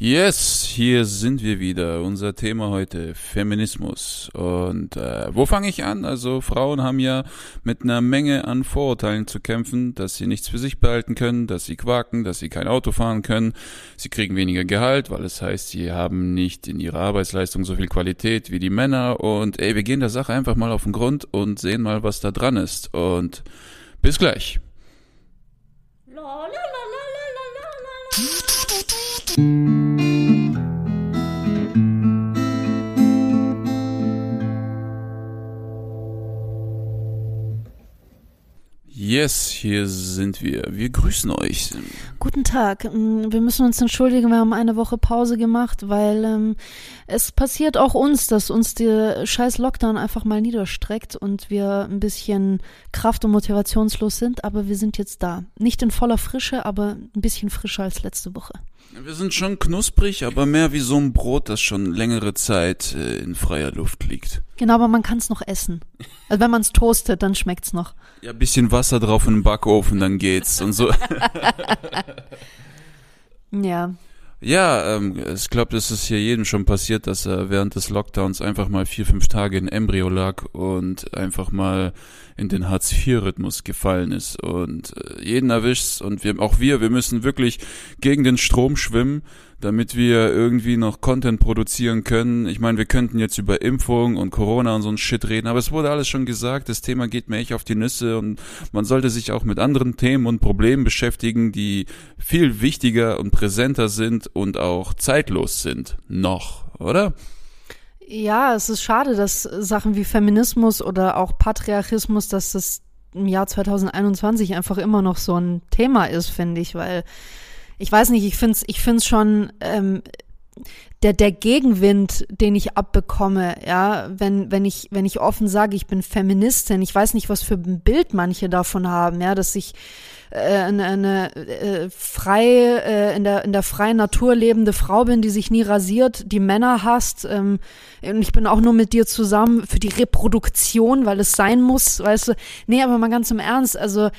Yes, hier sind wir wieder. Unser Thema heute Feminismus. Und äh, wo fange ich an? Also Frauen haben ja mit einer Menge an Vorurteilen zu kämpfen, dass sie nichts für sich behalten können, dass sie quaken, dass sie kein Auto fahren können, sie kriegen weniger Gehalt, weil es heißt, sie haben nicht in ihrer Arbeitsleistung so viel Qualität wie die Männer. Und ey, wir gehen der Sache einfach mal auf den Grund und sehen mal, was da dran ist. Und bis gleich. La, la, la, Yes, hier sind wir. Wir grüßen euch. Guten Tag. Mm, Wir müssen uns entschuldigen, wir haben eine Woche Pause gemacht, weil ähm, es passiert auch uns, dass uns der scheiß Lockdown einfach mal niederstreckt und wir ein bisschen kraft- und motivationslos sind, aber wir sind jetzt da. Nicht in voller Frische, aber ein bisschen frischer als letzte Woche. Wir sind schon knusprig, aber mehr wie so ein Brot, das schon längere Zeit äh, in freier Luft liegt. Genau, aber man kann es noch essen. Also wenn man es toastet, dann schmeckt's noch. Ja, bisschen Wasser drauf in den Backofen, dann geht's und so. Ja. Ja, ähm, ich glaube, das ist hier jedem schon passiert, dass er während des Lockdowns einfach mal vier, fünf Tage in Embryo lag und einfach mal in den Hartz-IV-Rhythmus gefallen ist. Und äh, jeden erwischt's und wir, auch wir, wir müssen wirklich gegen den Strom schwimmen, damit wir irgendwie noch Content produzieren können. Ich meine, wir könnten jetzt über Impfung und Corona und so ein Shit reden, aber es wurde alles schon gesagt, das Thema geht mir echt auf die Nüsse und man sollte sich auch mit anderen Themen und Problemen beschäftigen, die viel wichtiger und präsenter sind und auch zeitlos sind. Noch, oder? Ja, es ist schade, dass Sachen wie Feminismus oder auch Patriarchismus, dass das im Jahr 2021 einfach immer noch so ein Thema ist, finde ich, weil ich weiß nicht, ich finde es ich find's schon ähm, der, der Gegenwind, den ich abbekomme, ja, wenn, wenn ich, wenn ich offen sage, ich bin Feministin, ich weiß nicht, was für ein Bild manche davon haben, ja, dass ich äh, eine, eine äh, frei äh, in der in der freien Natur lebende Frau bin, die sich nie rasiert, die Männer hasst ähm, und ich bin auch nur mit dir zusammen für die Reproduktion, weil es sein muss, weißt du. Nee, aber mal ganz im Ernst, also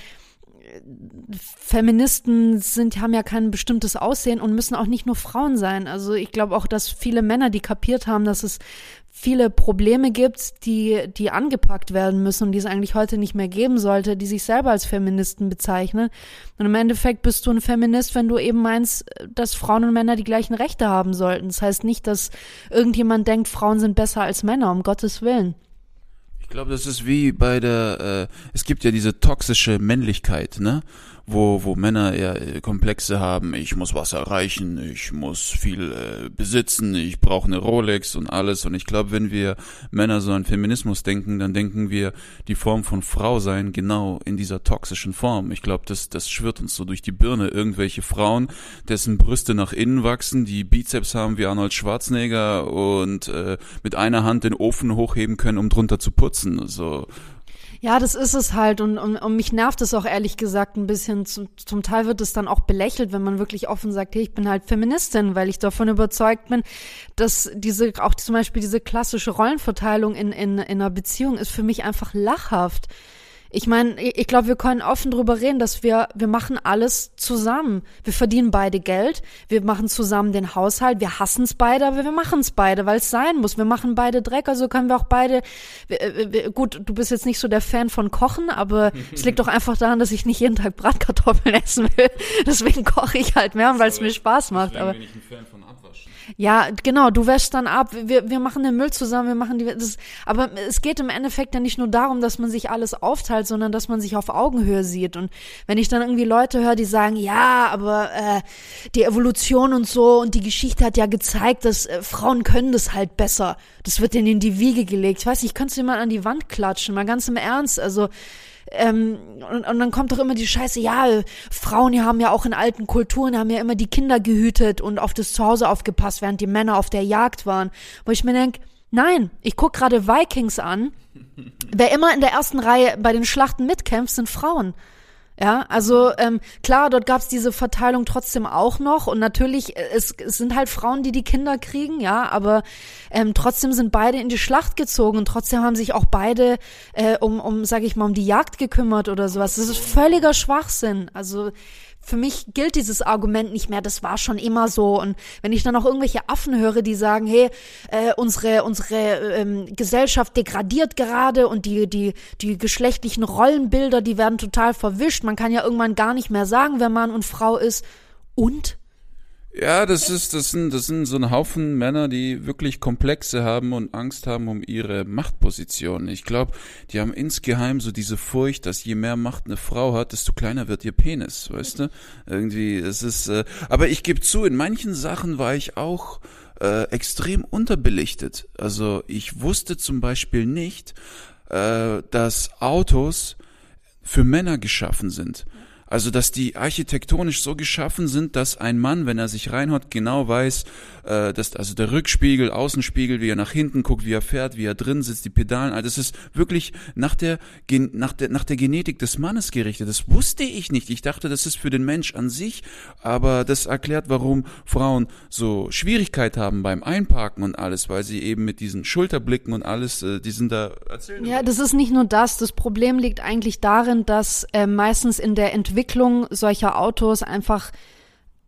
Feministen sind, haben ja kein bestimmtes Aussehen und müssen auch nicht nur Frauen sein. Also ich glaube auch, dass viele Männer, die kapiert haben, dass es viele Probleme gibt, die, die angepackt werden müssen und die es eigentlich heute nicht mehr geben sollte, die sich selber als Feministen bezeichnen. Und im Endeffekt bist du ein Feminist, wenn du eben meinst, dass Frauen und Männer die gleichen Rechte haben sollten. Das heißt nicht, dass irgendjemand denkt, Frauen sind besser als Männer, um Gottes Willen. Ich glaube, das ist wie bei der, äh, es gibt ja diese toxische Männlichkeit, ne? Wo, wo Männer eher äh, Komplexe haben, ich muss was erreichen, ich muss viel äh, besitzen, ich brauche eine Rolex und alles. Und ich glaube, wenn wir Männer so an Feminismus denken, dann denken wir die Form von Frau sein genau in dieser toxischen Form. Ich glaube, das, das schwirrt uns so durch die Birne. Irgendwelche Frauen, dessen Brüste nach innen wachsen, die Bizeps haben wie Arnold Schwarzenegger und äh, mit einer Hand den Ofen hochheben können, um drunter zu putzen. So. Ja, das ist es halt und, und, und mich nervt es auch ehrlich gesagt ein bisschen. Zum, zum Teil wird es dann auch belächelt, wenn man wirklich offen sagt, hey, ich bin halt Feministin, weil ich davon überzeugt bin, dass diese, auch zum Beispiel diese klassische Rollenverteilung in, in, in einer Beziehung ist für mich einfach lachhaft. Ich meine, ich glaube, wir können offen drüber reden, dass wir, wir machen alles zusammen. Wir verdienen beide Geld, wir machen zusammen den Haushalt, wir hassen es beide, aber wir machen es beide, weil es sein muss. Wir machen beide Dreck, also können wir auch beide, gut, du bist jetzt nicht so der Fan von Kochen, aber es liegt doch einfach daran, dass ich nicht jeden Tag Bratkartoffeln essen will. Deswegen koche ich halt mehr, weil es mir Spaß macht. Aber bin ich ein Fan von. Ja, genau, du wäschst dann ab, wir, wir machen den Müll zusammen, wir machen die, das, aber es geht im Endeffekt ja nicht nur darum, dass man sich alles aufteilt, sondern dass man sich auf Augenhöhe sieht. Und wenn ich dann irgendwie Leute höre, die sagen, ja, aber äh, die Evolution und so und die Geschichte hat ja gezeigt, dass äh, Frauen können das halt besser. Das wird denen in die Wiege gelegt. Ich weiß nicht, kannst du dir mal an die Wand klatschen, mal ganz im Ernst. Also ähm, und, und dann kommt doch immer die Scheiße, ja, Frauen die haben ja auch in alten Kulturen, haben ja immer die Kinder gehütet und auf das Zuhause aufgepasst, während die Männer auf der Jagd waren. Wo ich mir denke, nein, ich guck gerade Vikings an. Wer immer in der ersten Reihe bei den Schlachten mitkämpft, sind Frauen. Ja, also ähm, klar, dort gab's diese Verteilung trotzdem auch noch und natürlich, äh, es, es sind halt Frauen, die die Kinder kriegen, ja, aber ähm, trotzdem sind beide in die Schlacht gezogen und trotzdem haben sich auch beide äh, um, um, sag ich mal, um die Jagd gekümmert oder sowas. Das ist völliger Schwachsinn. Also für mich gilt dieses Argument nicht mehr, das war schon immer so. Und wenn ich dann auch irgendwelche Affen höre, die sagen, hey, äh, unsere, unsere ähm, Gesellschaft degradiert gerade und die, die, die geschlechtlichen Rollenbilder, die werden total verwischt. Man kann ja irgendwann gar nicht mehr sagen, wer Mann und Frau ist. Und? Ja, das ist, das sind, das sind so ein Haufen Männer, die wirklich Komplexe haben und Angst haben um ihre Machtposition. Ich glaube, die haben insgeheim so diese Furcht, dass je mehr Macht eine Frau hat, desto kleiner wird ihr Penis, weißt du? Irgendwie, es ist, äh, aber ich gebe zu, in manchen Sachen war ich auch äh, extrem unterbelichtet. Also ich wusste zum Beispiel nicht, äh, dass Autos für Männer geschaffen sind. Also, dass die architektonisch so geschaffen sind, dass ein Mann, wenn er sich reinhaut, genau weiß, äh, dass also der Rückspiegel, Außenspiegel, wie er nach hinten guckt, wie er fährt, wie er drin sitzt, die Pedalen, also das ist wirklich nach der, nach der, nach der Genetik des Mannes gerichtet. Das wusste ich nicht. Ich dachte, das ist für den Mensch an sich, aber das erklärt, warum Frauen so Schwierigkeit haben beim Einparken und alles, weil sie eben mit diesen Schulterblicken und alles, äh, die sind da erzählen. Ja, das ist nicht nur das. Das Problem liegt eigentlich darin, dass äh, meistens in der Entwicklung Entwicklung solcher Autos einfach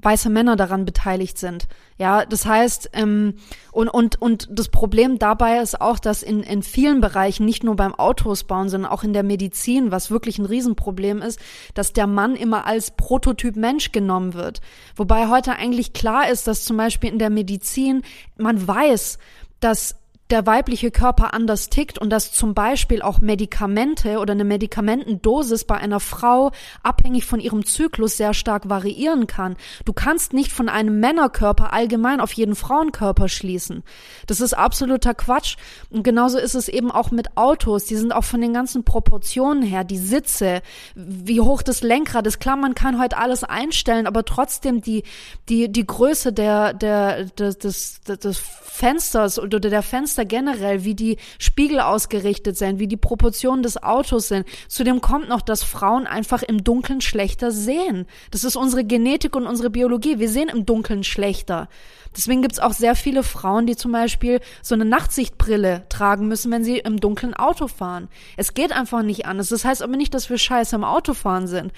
weiße Männer daran beteiligt sind. Ja, das heißt, ähm, und, und, und das Problem dabei ist auch, dass in, in vielen Bereichen, nicht nur beim Autos bauen, sondern auch in der Medizin, was wirklich ein Riesenproblem ist, dass der Mann immer als Prototyp Mensch genommen wird. Wobei heute eigentlich klar ist, dass zum Beispiel in der Medizin man weiß, dass der weibliche Körper anders tickt und dass zum Beispiel auch Medikamente oder eine Medikamentendosis bei einer Frau abhängig von ihrem Zyklus sehr stark variieren kann. Du kannst nicht von einem Männerkörper allgemein auf jeden Frauenkörper schließen. Das ist absoluter Quatsch. Und genauso ist es eben auch mit Autos. Die sind auch von den ganzen Proportionen her, die Sitze, wie hoch das Lenkrad ist. Klar, man kann heute alles einstellen, aber trotzdem die, die, die Größe der, der, des, des, des Fensters oder der Fenster Fenster generell, wie die Spiegel ausgerichtet sind, wie die Proportionen des Autos sind. Zudem kommt noch, dass Frauen einfach im Dunkeln schlechter sehen. Das ist unsere Genetik und unsere Biologie. Wir sehen im Dunkeln schlechter. Deswegen gibt's auch sehr viele Frauen, die zum Beispiel so eine Nachtsichtbrille tragen müssen, wenn sie im dunklen Auto fahren. Es geht einfach nicht anders. Das heißt aber nicht, dass wir scheiße im Autofahren sind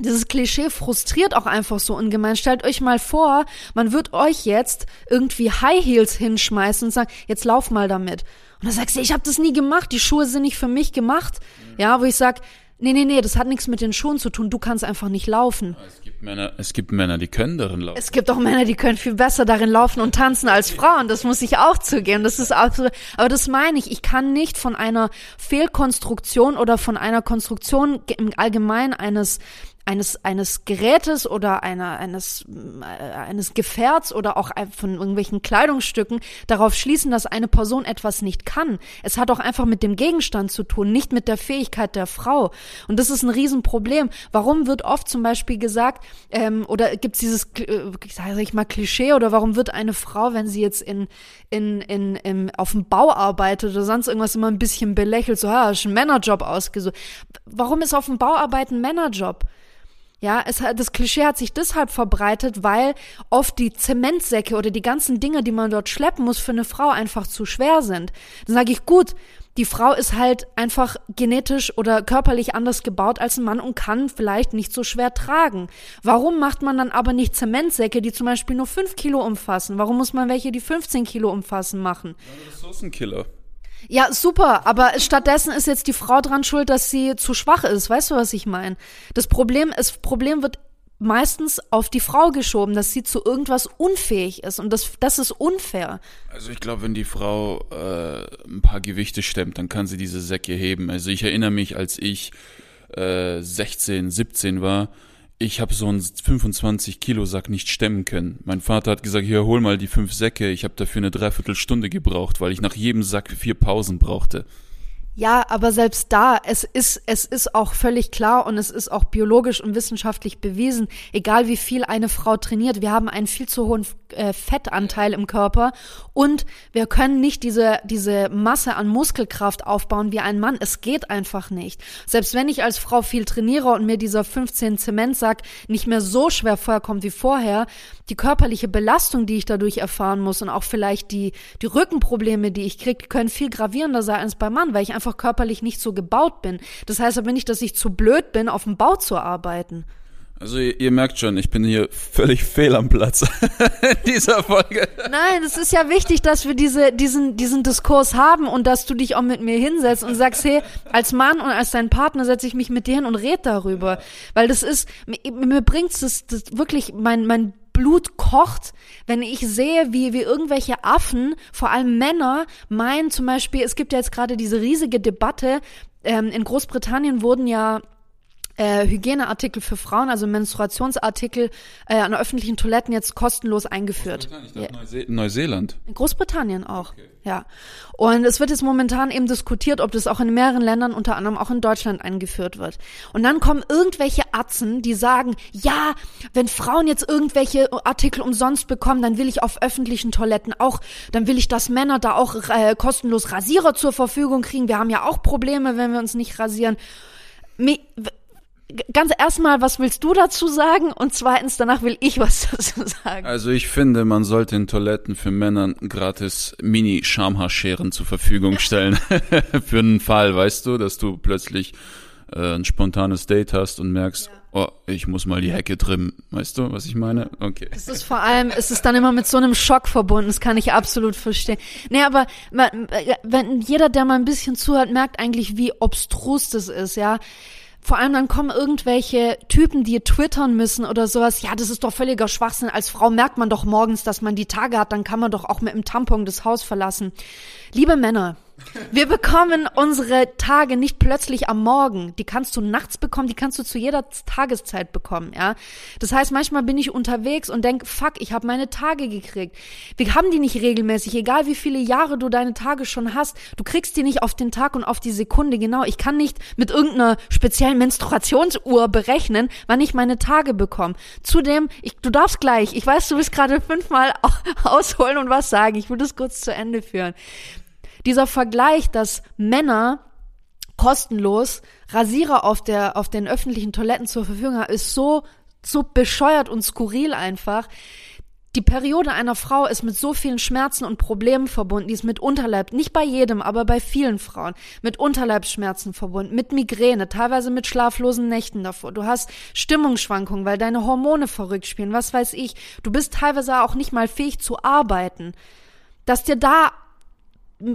dieses Klischee frustriert auch einfach so ungemein. Stellt euch mal vor, man wird euch jetzt irgendwie High Heels hinschmeißen und sagen, jetzt lauf mal damit. Und dann sagst du, ich habe das nie gemacht, die Schuhe sind nicht für mich gemacht. Ja, wo ich sag, nee, nee, nee, das hat nichts mit den Schuhen zu tun, du kannst einfach nicht laufen. Es gibt Männer, es gibt Männer, die können darin laufen. Es gibt auch Männer, die können viel besser darin laufen und tanzen als Frauen, das muss ich auch zugeben. Das ist auch so, aber das meine ich, ich kann nicht von einer Fehlkonstruktion oder von einer Konstruktion im Allgemeinen eines eines, eines Gerätes oder einer, eines, äh, eines Gefährts oder auch von irgendwelchen Kleidungsstücken darauf schließen, dass eine Person etwas nicht kann. Es hat auch einfach mit dem Gegenstand zu tun, nicht mit der Fähigkeit der Frau. Und das ist ein Riesenproblem. Warum wird oft zum Beispiel gesagt, ähm, oder gibt es dieses, äh, sag ich mal, Klischee, oder warum wird eine Frau, wenn sie jetzt in, in, in, in, auf dem Bau arbeitet oder sonst irgendwas immer ein bisschen belächelt, so, ja, ist ein Männerjob ausgesucht. Warum ist auf dem Bauarbeiten ein Männerjob? Ja, es das Klischee hat sich deshalb verbreitet, weil oft die Zementsäcke oder die ganzen Dinge, die man dort schleppen muss, für eine Frau einfach zu schwer sind. Dann sage ich, gut, die Frau ist halt einfach genetisch oder körperlich anders gebaut als ein Mann und kann vielleicht nicht so schwer tragen. Warum macht man dann aber nicht Zementsäcke, die zum Beispiel nur fünf Kilo umfassen? Warum muss man welche, die 15 Kilo umfassen, machen? Ressourcenkiller. Ja, super, aber stattdessen ist jetzt die Frau dran schuld, dass sie zu schwach ist. Weißt du, was ich meine? Das Problem ist, Problem wird meistens auf die Frau geschoben, dass sie zu irgendwas unfähig ist und das, das ist unfair. Also ich glaube, wenn die Frau äh, ein paar Gewichte stemmt, dann kann sie diese Säcke heben. Also ich erinnere mich, als ich äh, 16, 17 war, ich habe so einen 25 Kilo Sack nicht stemmen können. Mein Vater hat gesagt, hier hol mal die fünf Säcke. Ich habe dafür eine Dreiviertelstunde gebraucht, weil ich nach jedem Sack vier Pausen brauchte. Ja, aber selbst da, es ist, es ist auch völlig klar und es ist auch biologisch und wissenschaftlich bewiesen, egal wie viel eine Frau trainiert, wir haben einen viel zu hohen äh, Fettanteil im Körper und wir können nicht diese, diese Masse an Muskelkraft aufbauen wie ein Mann. Es geht einfach nicht. Selbst wenn ich als Frau viel trainiere und mir dieser 15 Zementsack nicht mehr so schwer vorkommt wie vorher, die körperliche Belastung, die ich dadurch erfahren muss und auch vielleicht die, die Rückenprobleme, die ich kriege, können viel gravierender sein als beim Mann, weil ich einfach körperlich nicht so gebaut bin. Das heißt aber nicht, dass ich zu blöd bin, auf dem Bau zu arbeiten. Also ihr, ihr, merkt schon, ich bin hier völlig fehl am Platz in dieser Folge. Nein, es ist ja wichtig, dass wir diese, diesen, diesen Diskurs haben und dass du dich auch mit mir hinsetzt und sagst, hey, als Mann und als dein Partner setze ich mich mit dir hin und red darüber. Weil das ist, mir, mir bringt's das, das wirklich, mein, mein Blut kocht, wenn ich sehe, wie, wie irgendwelche Affen, vor allem Männer, meinen zum Beispiel, es gibt ja jetzt gerade diese riesige Debatte, ähm, in Großbritannien wurden ja äh, Hygieneartikel für Frauen, also Menstruationsartikel äh, an öffentlichen Toiletten jetzt kostenlos eingeführt. Ich dachte, Neuse Neuseeland. In Großbritannien auch, okay. ja. Und es wird jetzt momentan eben diskutiert, ob das auch in mehreren Ländern, unter anderem auch in Deutschland eingeführt wird. Und dann kommen irgendwelche Atzen, die sagen, ja, wenn Frauen jetzt irgendwelche Artikel umsonst bekommen, dann will ich auf öffentlichen Toiletten auch, dann will ich, dass Männer da auch äh, kostenlos Rasierer zur Verfügung kriegen. Wir haben ja auch Probleme, wenn wir uns nicht rasieren ganz erstmal, was willst du dazu sagen? Und zweitens, danach will ich was dazu sagen. Also ich finde, man sollte in Toiletten für Männer gratis Mini-Schamhaarscheren zur Verfügung stellen. für einen Fall, weißt du, dass du plötzlich äh, ein spontanes Date hast und merkst, ja. oh, ich muss mal die Hecke trimmen. Weißt du, was ich meine? Okay. Es ist vor allem, es ist dann immer mit so einem Schock verbunden. Das kann ich absolut verstehen. Nee, aber wenn jeder, der mal ein bisschen zuhört, merkt eigentlich, wie obstrus das ist, ja vor allem dann kommen irgendwelche Typen, die twittern müssen oder sowas. Ja, das ist doch völliger Schwachsinn. Als Frau merkt man doch morgens, dass man die Tage hat, dann kann man doch auch mit dem Tampon das Haus verlassen. Liebe Männer, wir bekommen unsere Tage nicht plötzlich am Morgen. Die kannst du nachts bekommen, die kannst du zu jeder Tageszeit bekommen, ja. Das heißt, manchmal bin ich unterwegs und denk, fuck, ich habe meine Tage gekriegt. Wir haben die nicht regelmäßig, egal wie viele Jahre du deine Tage schon hast. Du kriegst die nicht auf den Tag und auf die Sekunde genau. Ich kann nicht mit irgendeiner speziellen Menstruationsuhr berechnen, wann ich meine Tage bekomme. Zudem, ich, du darfst gleich, ich weiß, du willst gerade fünfmal ausholen und was sagen. Ich will das kurz zu Ende führen. Dieser Vergleich, dass Männer kostenlos Rasierer auf der, auf den öffentlichen Toiletten zur Verfügung haben, ist so, so bescheuert und skurril einfach. Die Periode einer Frau ist mit so vielen Schmerzen und Problemen verbunden, die ist mit Unterleib, nicht bei jedem, aber bei vielen Frauen, mit Unterleibsschmerzen verbunden, mit Migräne, teilweise mit schlaflosen Nächten davor. Du hast Stimmungsschwankungen, weil deine Hormone verrückt spielen, was weiß ich. Du bist teilweise auch nicht mal fähig zu arbeiten. Dass dir da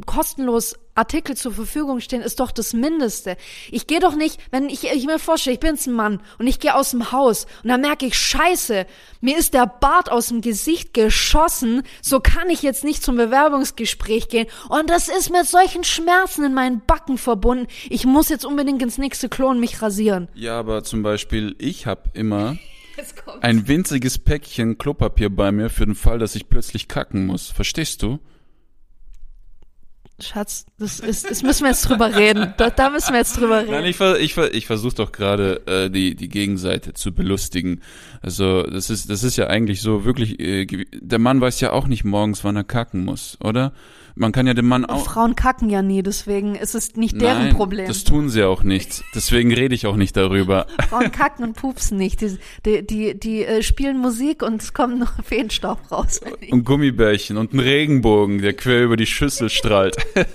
kostenlos Artikel zur Verfügung stehen, ist doch das Mindeste. Ich gehe doch nicht, wenn ich, ich mir vorstelle, ich bin jetzt ein Mann und ich gehe aus dem Haus und dann merke ich, scheiße, mir ist der Bart aus dem Gesicht geschossen, so kann ich jetzt nicht zum Bewerbungsgespräch gehen und das ist mit solchen Schmerzen in meinen Backen verbunden. Ich muss jetzt unbedingt ins nächste Klo und mich rasieren. Ja, aber zum Beispiel, ich habe immer ein winziges Päckchen Klopapier bei mir für den Fall, dass ich plötzlich kacken muss. Verstehst du? Schatz, das ist, das müssen wir jetzt drüber reden. Da, da müssen wir jetzt drüber reden. Nein, ich, ich, ich versuche doch gerade äh, die, die Gegenseite zu belustigen. Also das ist, das ist ja eigentlich so wirklich, äh, der Mann weiß ja auch nicht morgens, wann er kacken muss, oder? Man kann ja dem Mann auch. Frauen kacken ja nie, deswegen ist es nicht deren Nein, Problem. Das tun sie auch nicht. Deswegen rede ich auch nicht darüber. Frauen kacken und pupsen nicht. Die, die, die, die äh, spielen Musik und es kommt noch Feenstaub raus. Und Gummibärchen und ein Regenbogen, der quer über die Schüssel strahlt.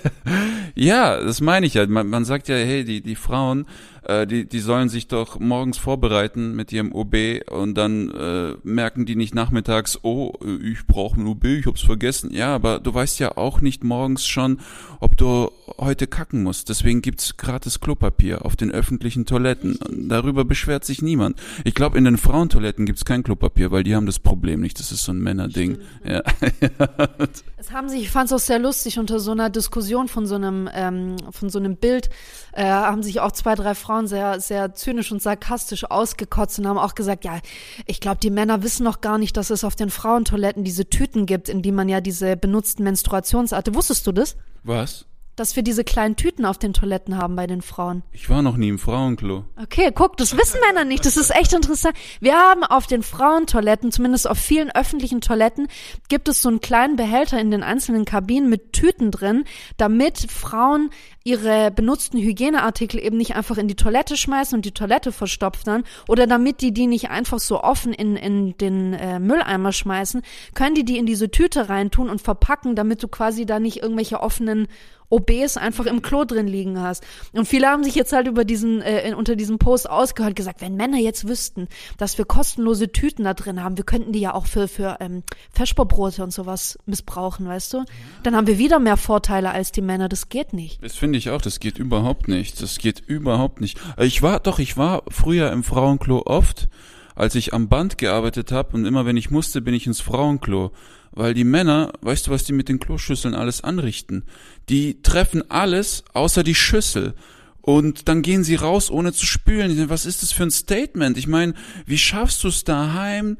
ja, das meine ich ja. Man, man sagt ja, hey, die, die Frauen äh, die, die sollen sich doch morgens vorbereiten mit ihrem OB und dann äh, merken die nicht nachmittags, oh, ich brauche ein OB, ich hab's vergessen. Ja, aber du weißt ja auch nicht morgens schon, ob du heute kacken musst. Deswegen gibt's gratis Klopapier auf den öffentlichen Toiletten. Darüber beschwert sich niemand. Ich glaube, in den Frauentoiletten gibt's kein Klopapier, weil die haben das Problem nicht. Das ist so ein Männerding. Ja. es haben sich, ich fand es auch sehr lustig, unter so einer Diskussion von so einem, ähm, von so einem Bild, äh, haben sich auch zwei, drei Frauen sehr, sehr zynisch und sarkastisch ausgekotzt und haben auch gesagt, ja, ich glaube, die Männer wissen noch gar nicht, dass es auf den Frauentoiletten diese Tüten gibt, in die man ja diese benutzten Menstruationsarte. Wusstest du das? Was? Dass wir diese kleinen Tüten auf den Toiletten haben bei den Frauen? Ich war noch nie im Frauenklo. Okay, guck, das wissen Männer nicht. Das ist echt interessant. Wir haben auf den Frauentoiletten, zumindest auf vielen öffentlichen Toiletten, gibt es so einen kleinen Behälter in den einzelnen Kabinen mit Tüten drin, damit Frauen ihre benutzten Hygieneartikel eben nicht einfach in die Toilette schmeißen und die Toilette verstopft dann oder damit die die nicht einfach so offen in, in den äh, Mülleimer schmeißen, können die die in diese Tüte reintun und verpacken, damit du quasi da nicht irgendwelche offenen OBs einfach im Klo drin liegen hast. Und viele haben sich jetzt halt über diesen, äh, unter diesem Post ausgehört, gesagt, wenn Männer jetzt wüssten, dass wir kostenlose Tüten da drin haben, wir könnten die ja auch für, für ähm, Feschbarbrote und sowas missbrauchen, weißt du? Dann haben wir wieder mehr Vorteile als die Männer, das geht nicht. Das finde ich auch, das geht überhaupt nicht. Das geht überhaupt nicht. Ich war, doch, ich war früher im Frauenklo oft, als ich am Band gearbeitet habe und immer wenn ich musste, bin ich ins Frauenklo. Weil die Männer, weißt du, was die mit den Kloschüsseln alles anrichten? Die treffen alles außer die Schüssel. Und dann gehen sie raus, ohne zu spülen. Was ist das für ein Statement? Ich meine, wie schaffst du es daheim,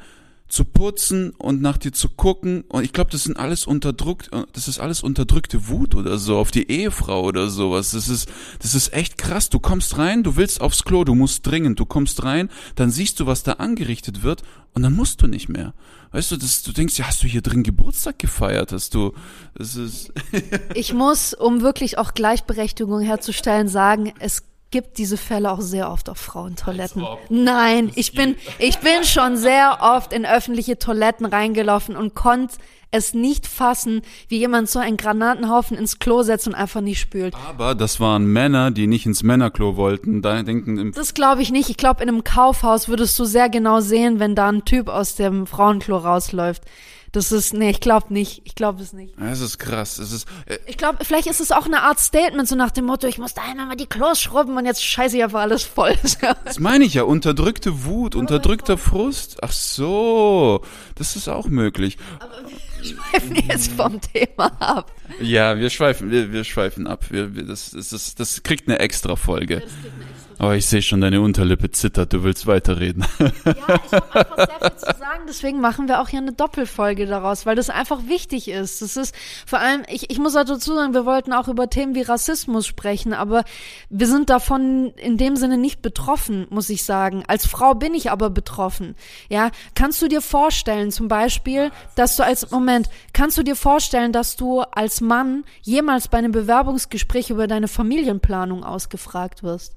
zu putzen und nach dir zu gucken. Und ich glaube, das sind alles unterdrückt, das ist alles unterdrückte Wut oder so auf die Ehefrau oder sowas. Das ist, das ist echt krass. Du kommst rein, du willst aufs Klo, du musst dringend, du kommst rein, dann siehst du, was da angerichtet wird und dann musst du nicht mehr. Weißt du, das, du denkst, ja, hast du hier drin Geburtstag gefeiert? Hast du, das ist. ich muss, um wirklich auch Gleichberechtigung herzustellen, sagen, es gibt diese Fälle auch sehr oft auf Frauentoiletten. Nein, ich bin, ich bin schon sehr oft in öffentliche Toiletten reingelaufen und konnte es nicht fassen, wie jemand so einen Granatenhaufen ins Klo setzt und einfach nicht spült. Aber das waren Männer, die nicht ins Männerklo wollten. Da denken das glaube ich nicht. Ich glaube, in einem Kaufhaus würdest du sehr genau sehen, wenn da ein Typ aus dem Frauenklo rausläuft. Das ist, nee, ich glaube nicht. Ich glaube es nicht. Es ist krass. Es ist, äh ich glaube, vielleicht ist es auch eine Art Statement, so nach dem Motto, ich muss daheim mal die Klos schrubben und jetzt scheiße ich einfach alles voll. das meine ich ja. Unterdrückte Wut, unterdrückter Frust. Ach so. Das ist auch möglich. Aber wir schweifen jetzt vom Thema ab. Ja, wir schweifen, wir, wir schweifen ab. Wir, wir, das, das, das, das kriegt eine extra Folge. Ja, Oh, ich sehe schon, deine Unterlippe zittert, du willst weiterreden. Ja, ich habe einfach sehr viel zu sagen, deswegen machen wir auch hier eine Doppelfolge daraus, weil das einfach wichtig ist. Das ist vor allem, ich, ich muss auch dazu sagen, wir wollten auch über Themen wie Rassismus sprechen, aber wir sind davon in dem Sinne nicht betroffen, muss ich sagen. Als Frau bin ich aber betroffen. Ja, kannst du dir vorstellen, zum Beispiel, dass du als, Moment, kannst du dir vorstellen, dass du als Mann jemals bei einem Bewerbungsgespräch über deine Familienplanung ausgefragt wirst?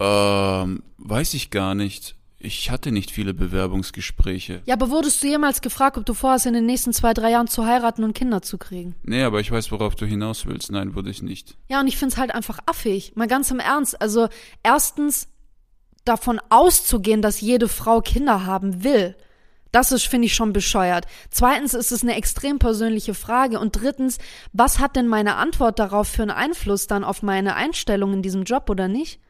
Ähm, weiß ich gar nicht. Ich hatte nicht viele Bewerbungsgespräche. Ja, aber wurdest du jemals gefragt, ob du vorhast, in den nächsten zwei, drei Jahren zu heiraten und Kinder zu kriegen? Nee, aber ich weiß, worauf du hinaus willst. Nein, wurde ich nicht. Ja, und ich find's halt einfach affig. Mal ganz im Ernst. Also, erstens, davon auszugehen, dass jede Frau Kinder haben will. Das ist, finde ich, schon bescheuert. Zweitens ist es eine extrem persönliche Frage. Und drittens, was hat denn meine Antwort darauf für einen Einfluss dann auf meine Einstellung in diesem Job oder nicht?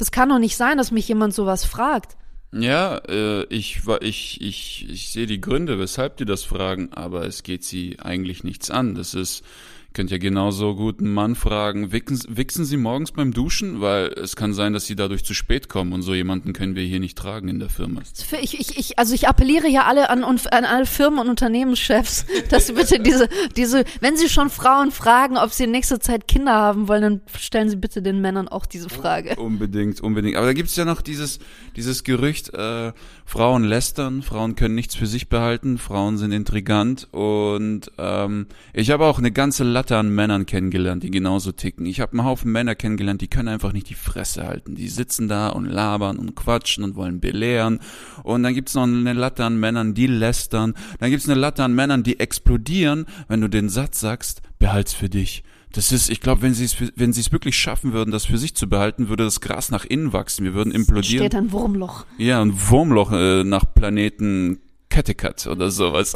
Das kann doch nicht sein, dass mich jemand sowas fragt. Ja, äh, ich, ich, ich, ich sehe die Gründe, weshalb die das fragen, aber es geht sie eigentlich nichts an. Das ist Könnt ihr genauso gut einen Mann fragen, wichsen, wichsen Sie morgens beim Duschen? Weil es kann sein, dass Sie dadurch zu spät kommen und so jemanden können wir hier nicht tragen in der Firma. Ich, ich, ich, also ich appelliere hier alle an, an alle Firmen und Unternehmenschefs, dass sie bitte diese, diese, wenn Sie schon Frauen fragen, ob sie in nächster Zeit Kinder haben wollen, dann stellen Sie bitte den Männern auch diese Frage. Unbedingt, unbedingt. Aber da gibt es ja noch dieses, dieses Gerücht, äh, Frauen lästern, Frauen können nichts für sich behalten, Frauen sind intrigant und ähm, ich habe auch eine ganze Latte an Männern kennengelernt, die genauso ticken. Ich habe einen Haufen Männer kennengelernt, die können einfach nicht die Fresse halten. Die sitzen da und labern und quatschen und wollen belehren. Und dann gibt's noch eine Latte an Männern, die lästern. Dann gibt's eine Latte an Männern, die explodieren, wenn du den Satz sagst, behalt's für dich. Das ist, ich glaube, wenn sie es, wenn sie es wirklich schaffen würden, das für sich zu behalten, würde das Gras nach innen wachsen. Wir würden implodieren. Steht ein Wurmloch. Ja, ein Wurmloch äh, nach Planeten Kettikat oder sowas.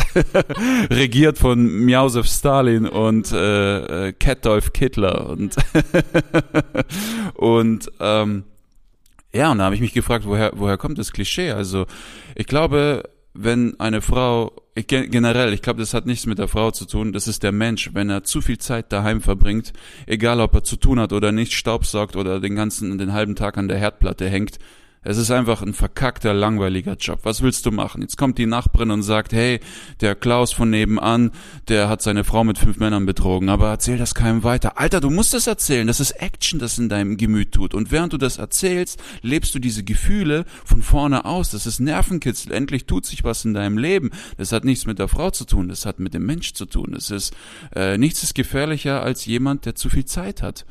Regiert von Miausef Stalin und äh, äh, Ketdolf Kittler und und ähm, ja, und da habe ich mich gefragt, woher woher kommt das Klischee? Also ich glaube, wenn eine Frau ich, generell, ich glaube, das hat nichts mit der Frau zu tun, das ist der Mensch, wenn er zu viel Zeit daheim verbringt, egal ob er zu tun hat oder nicht, Staubsaugt oder den ganzen den halben Tag an der Herdplatte hängt, Es ist einfach ein verkackter, langweiliger Job. Was willst du machen? Jetzt kommt die Nachbarin und sagt, hey, der Klaus von nebenan, der hat seine Frau mit fünf Männern betrogen, aber erzähl das keinem weiter. Alter, du musst das erzählen. Das ist Action, das in deinem Gemüt tut. Und während du das erzählst, lebst du diese Gefühle von vorne aus. Das ist Nervenkitzel. Endlich tut sich was in deinem Leben. Das hat nichts mit der Frau zu tun. Das hat mit dem Mensch zu tun. Es ist, äh, nichts ist gefährlicher als jemand, der zu viel Zeit hat.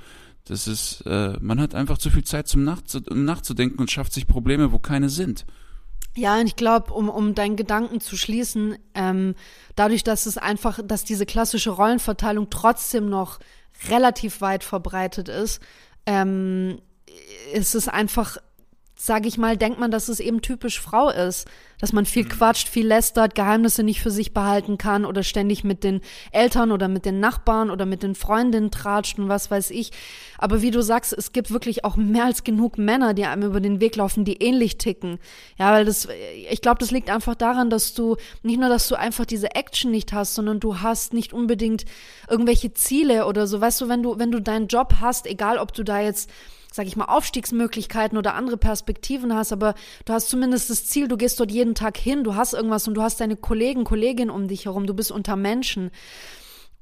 Das ist, äh, man hat einfach zu viel Zeit zum Nachzu nachzudenken und schafft sich Probleme, wo keine sind. Ja, und ich glaube, um, um deinen Gedanken zu schließen, ähm, dadurch, dass es einfach, dass diese klassische Rollenverteilung trotzdem noch relativ weit verbreitet ist, ähm, ist es einfach sage ich mal, denkt man, dass es eben typisch Frau ist, dass man viel mhm. quatscht, viel lästert, Geheimnisse nicht für sich behalten kann oder ständig mit den Eltern oder mit den Nachbarn oder mit den Freundinnen tratscht und was weiß ich. Aber wie du sagst, es gibt wirklich auch mehr als genug Männer, die einem über den Weg laufen, die ähnlich ticken. Ja, weil das, ich glaube, das liegt einfach daran, dass du nicht nur, dass du einfach diese Action nicht hast, sondern du hast nicht unbedingt irgendwelche Ziele oder so. Weißt du, wenn du, wenn du deinen Job hast, egal ob du da jetzt sag ich mal, Aufstiegsmöglichkeiten oder andere Perspektiven hast, aber du hast zumindest das Ziel, du gehst dort jeden Tag hin, du hast irgendwas und du hast deine Kollegen, Kolleginnen um dich herum, du bist unter Menschen.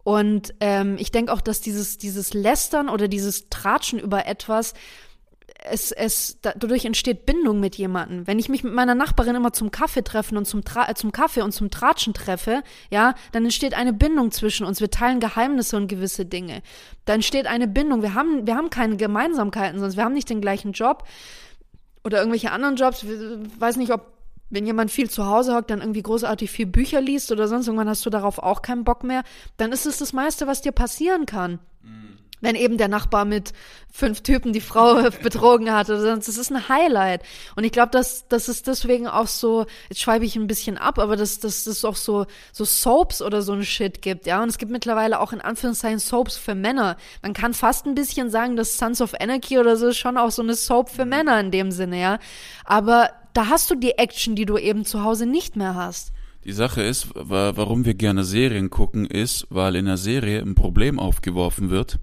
Und ähm, ich denke auch, dass dieses, dieses Lästern oder dieses Tratschen über etwas es, es, dadurch entsteht Bindung mit jemandem. Wenn ich mich mit meiner Nachbarin immer zum Kaffee treffen und zum, Tra äh, zum Kaffee und zum Tratschen treffe, ja, dann entsteht eine Bindung zwischen uns. Wir teilen Geheimnisse und gewisse Dinge. Da entsteht eine Bindung. Wir haben, wir haben keine Gemeinsamkeiten, sonst wir haben nicht den gleichen Job oder irgendwelche anderen Jobs. Ich weiß nicht, ob wenn jemand viel zu Hause hockt, dann irgendwie großartig viel Bücher liest oder sonst irgendwann hast du darauf auch keinen Bock mehr, dann ist es das meiste, was dir passieren kann. Mhm wenn eben der Nachbar mit fünf Typen die Frau betrogen hat oder sonst. Das ist ein Highlight. Und ich glaube, dass, dass es deswegen auch so, jetzt schweibe ich ein bisschen ab, aber dass, dass es auch so, so Soaps oder so ein Shit gibt, ja. Und es gibt mittlerweile auch in Anführungszeichen Soaps für Männer. Man kann fast ein bisschen sagen, dass Sons of Anarchy oder so ist schon auch so eine Soap für Männer in dem Sinne, ja. Aber da hast du die Action, die du eben zu Hause nicht mehr hast. Die Sache ist, warum wir gerne Serien gucken, ist, weil in der Serie ein Problem aufgeworfen wird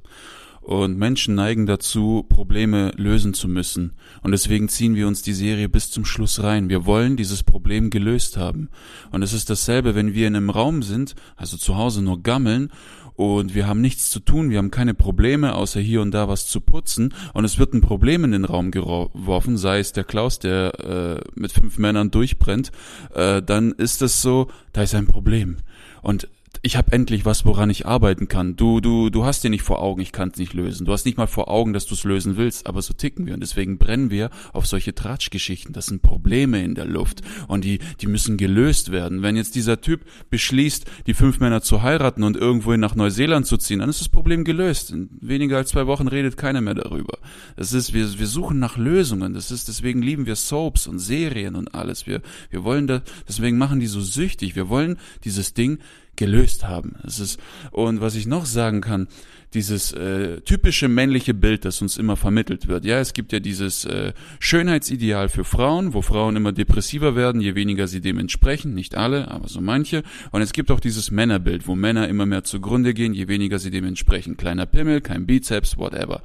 und Menschen neigen dazu, Probleme lösen zu müssen. Und deswegen ziehen wir uns die Serie bis zum Schluss rein. Wir wollen dieses Problem gelöst haben. Und es ist dasselbe, wenn wir in einem Raum sind, also zu Hause nur gammeln und wir haben nichts zu tun, wir haben keine Probleme, außer hier und da was zu putzen und es wird ein Problem in den Raum geworfen, sei es der Klaus, der äh, mit fünf Männern durchbrennt, äh, dann ist es so, da ist ein Problem. Und ich habe endlich was, woran ich arbeiten kann. Du, du, du hast dir nicht vor Augen, ich kann es nicht lösen. Du hast nicht mal vor Augen, dass du es lösen willst, aber so ticken wir und deswegen brennen wir auf solche Tratschgeschichten. Das sind Probleme in der Luft und die, die müssen gelöst werden. Wenn jetzt dieser Typ beschließt, die fünf Männer zu heiraten und irgendwohin nach Neuseeland zu ziehen, dann ist das Problem gelöst. In weniger als zwei Wochen redet keiner mehr darüber. Das ist, wir, wir suchen nach Lösungen. Das ist, deswegen lieben wir Soaps und Serien und alles. Wir, wir wollen da, deswegen machen die so süchtig. Wir wollen dieses Ding gelöst haben. Es ist und was ich noch sagen kann, dieses äh, typische männliche Bild, das uns immer vermittelt wird. Ja, es gibt ja dieses äh, Schönheitsideal für Frauen, wo Frauen immer depressiver werden, je weniger sie dem entsprechen. Nicht alle, aber so manche. Und es gibt auch dieses Männerbild, wo Männer immer mehr zugrunde gehen, je weniger sie dem entsprechen. Kleiner Pimmel, kein Bizeps, whatever.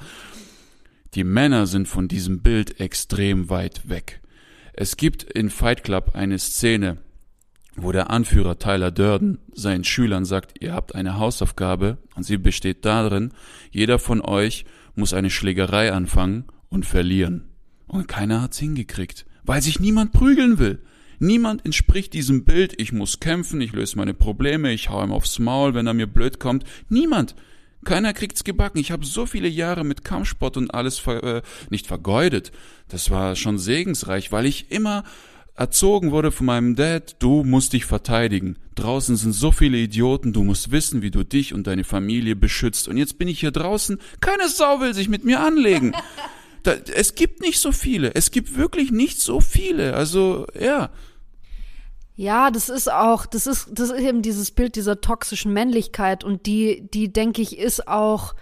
Die Männer sind von diesem Bild extrem weit weg. Es gibt in Fight Club eine Szene, wo der Anführer Tyler Durden seinen Schülern sagt, ihr habt eine Hausaufgabe und sie besteht darin, jeder von euch muss eine Schlägerei anfangen und verlieren. Und keiner hat's hingekriegt, weil sich niemand prügeln will. Niemand entspricht diesem Bild, ich muss kämpfen, ich löse meine Probleme, ich hau ihm aufs Maul, wenn er mir blöd kommt. Niemand. Keiner kriegt's gebacken. Ich habe so viele Jahre mit Kampfsport und alles ver äh, nicht vergeudet. Das war schon segensreich, weil ich immer erzogen wurde von meinem Dad, du musst dich verteidigen. Draußen sind so viele Idioten, du musst wissen, wie du dich und deine Familie beschützt. Und jetzt bin ich hier draußen, keine Sau will sich mit mir anlegen. Da, es gibt nicht so viele, es gibt wirklich nicht so viele. Also, ja. Ja, das ist auch, das ist, das ist eben dieses Bild dieser toxischen Männlichkeit und die, die denke ich, ist auch,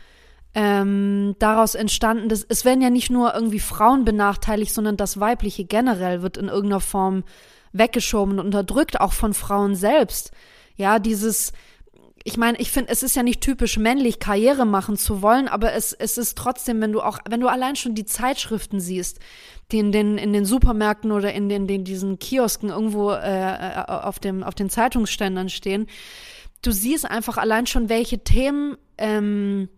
ähm, daraus entstanden, dass es werden ja nicht nur irgendwie Frauen benachteiligt, sondern das Weibliche generell wird in irgendeiner Form weggeschoben und unterdrückt, auch von Frauen selbst. Ja, dieses, ich meine, ich finde, es ist ja nicht typisch männlich, Karriere machen zu wollen, aber es, es ist trotzdem, wenn du auch, wenn du allein schon die Zeitschriften siehst, die in den, in den Supermärkten oder in den, den diesen Kiosken irgendwo äh, äh auf, dem, auf den Zeitungsständern stehen, du siehst einfach allein schon, welche Themen ähm,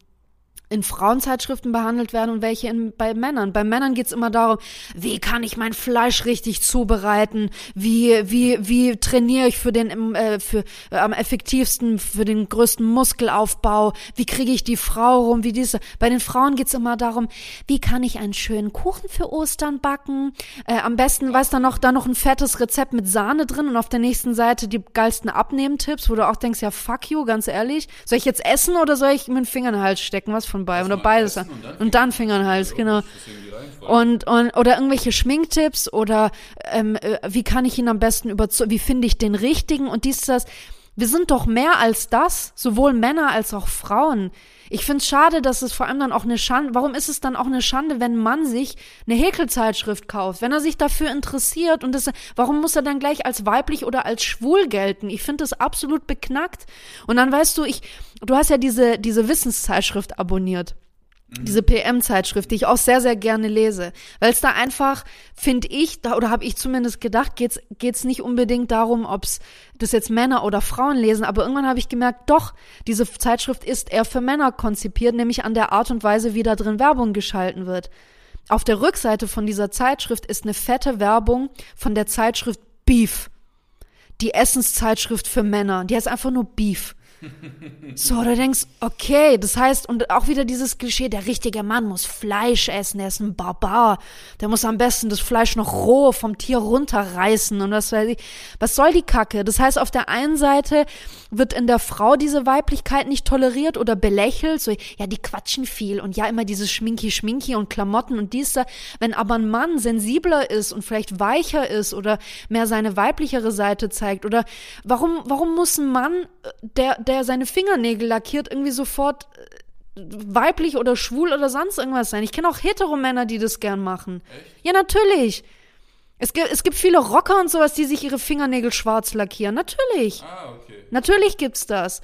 in Frauenzeitschriften behandelt werden und welche in, bei Männern. Bei Männern geht's immer darum, wie kann ich mein Fleisch richtig zubereiten, wie, wie, wie trainiere ich für den äh, für äh, am effektivsten, für den größten Muskelaufbau, wie kriege ich die Frau rum, wie diese. Bei den Frauen geht's immer darum, wie kann ich einen schönen Kuchen für Ostern backen. Äh, am besten, weiß da noch, da noch ein fettes Rezept mit Sahne drin und auf der nächsten Seite die geilsten Abnehmtipps, wo du auch denkst, ja fuck you, ganz ehrlich, soll ich jetzt essen oder soll ich mir den Finger in stecken? Was von bei oder beides. Und dann, und dann Finger in Hals, genau. Und, und, oder irgendwelche Schminktipps oder ähm, äh, wie kann ich ihn am besten überzeugen, wie finde ich den richtigen und dies, das. Wir sind doch mehr als das, sowohl Männer als auch Frauen. Ich finde es schade, dass es vor allem dann auch eine Schande, warum ist es dann auch eine Schande, wenn Mann sich eine Häkelzeitschrift kauft, wenn er sich dafür interessiert und das, warum muss er dann gleich als weiblich oder als schwul gelten? Ich finde das absolut beknackt. Und dann weißt du, ich, du hast ja diese, diese Wissenszeitschrift abonniert. Mhm. Diese PM-Zeitschrift, die ich auch sehr, sehr gerne lese. Weil es da einfach, finde ich, oder habe ich zumindest gedacht, geht's geht's nicht unbedingt darum, ob's das jetzt Männer oder Frauen lesen, aber irgendwann habe ich gemerkt, doch, diese Zeitschrift ist eher für Männer konzipiert, nämlich an der Art und Weise, wie da drin Werbung geschalten wird. Auf der Rückseite von dieser Zeitschrift ist eine fette Werbung von der Zeitschrift Beef. Die Essenszeitschrift für Männer. Die heißt einfach nur Beef. So, du denkst, okay, das heißt, und auch wieder dieses Klischee, der richtige Mann muss Fleisch essen, er ist ein Barbar. Der muss am besten das Fleisch noch roh vom Tier runterreißen und was weiß ich. Was soll die Kacke? Das heißt, auf der einen Seite wird in der Frau diese Weiblichkeit nicht toleriert oder belächelt, so, ja, die quatschen viel und ja, immer dieses Schminki, Schminki und Klamotten und dies da. Wenn aber ein Mann sensibler ist und vielleicht weicher ist oder mehr seine weiblichere Seite zeigt oder warum, warum muss ein Mann, äh, der, der der seine Fingernägel lackiert, irgendwie sofort äh, weiblich oder schwul oder sonst irgendwas sein. Ich kenne auch Heteromänner, die das gern machen. Echt? Ja, natürlich. Es gibt, es gibt viele Rocker und sowas, die sich ihre Fingernägel schwarz lackieren. Natürlich. Ah, okay. Natürlich gibt's das.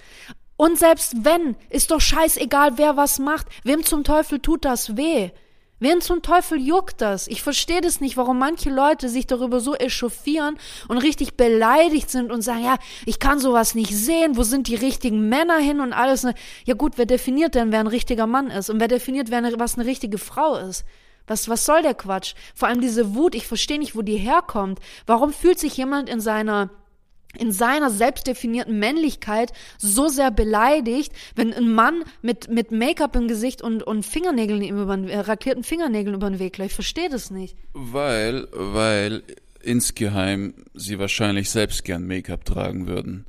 Und selbst wenn, ist doch scheißegal, wer was macht. Wem zum Teufel tut das weh? Wen zum Teufel juckt das? Ich verstehe das nicht, warum manche Leute sich darüber so echauffieren und richtig beleidigt sind und sagen, ja, ich kann sowas nicht sehen, wo sind die richtigen Männer hin und alles. Ja gut, wer definiert denn, wer ein richtiger Mann ist? Und wer definiert, wer eine, was eine richtige Frau ist? Was, was soll der Quatsch? Vor allem diese Wut, ich verstehe nicht, wo die herkommt. Warum fühlt sich jemand in seiner in seiner selbstdefinierten Männlichkeit so sehr beleidigt, wenn ein Mann mit, mit Make-up im Gesicht und, und Fingernägeln über äh, raklierten Fingernägeln über den Weg läuft. Ich verstehe das nicht. Weil, weil insgeheim sie wahrscheinlich selbst gern Make-up tragen würden.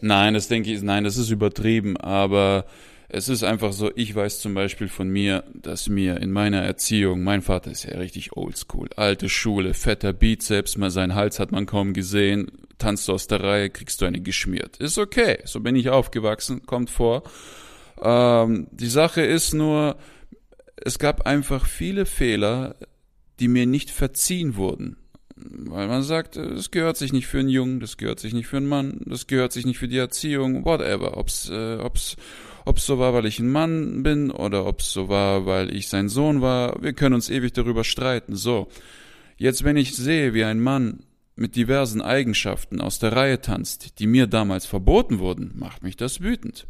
Nein, das denke ich, nein, das ist übertrieben, aber es ist einfach so, ich weiß zum Beispiel von mir, dass mir in meiner Erziehung, mein Vater ist ja richtig oldschool, alte Schule, fetter Bizeps, mal seinen Hals hat man kaum gesehen, tanzt du aus der Reihe, kriegst du eine geschmiert. Ist okay, so bin ich aufgewachsen, kommt vor. Ähm, die Sache ist nur, es gab einfach viele Fehler, die mir nicht verziehen wurden. Weil man sagt, es gehört sich nicht für einen Jungen, das gehört sich nicht für einen Mann, das gehört sich nicht für die Erziehung, whatever. Ob's, äh, ob's, ob's so war, weil ich ein Mann bin oder ob's so war, weil ich sein Sohn war. Wir können uns ewig darüber streiten. So. Jetzt, wenn ich sehe, wie ein Mann mit diversen Eigenschaften aus der Reihe tanzt, die mir damals verboten wurden, macht mich das wütend.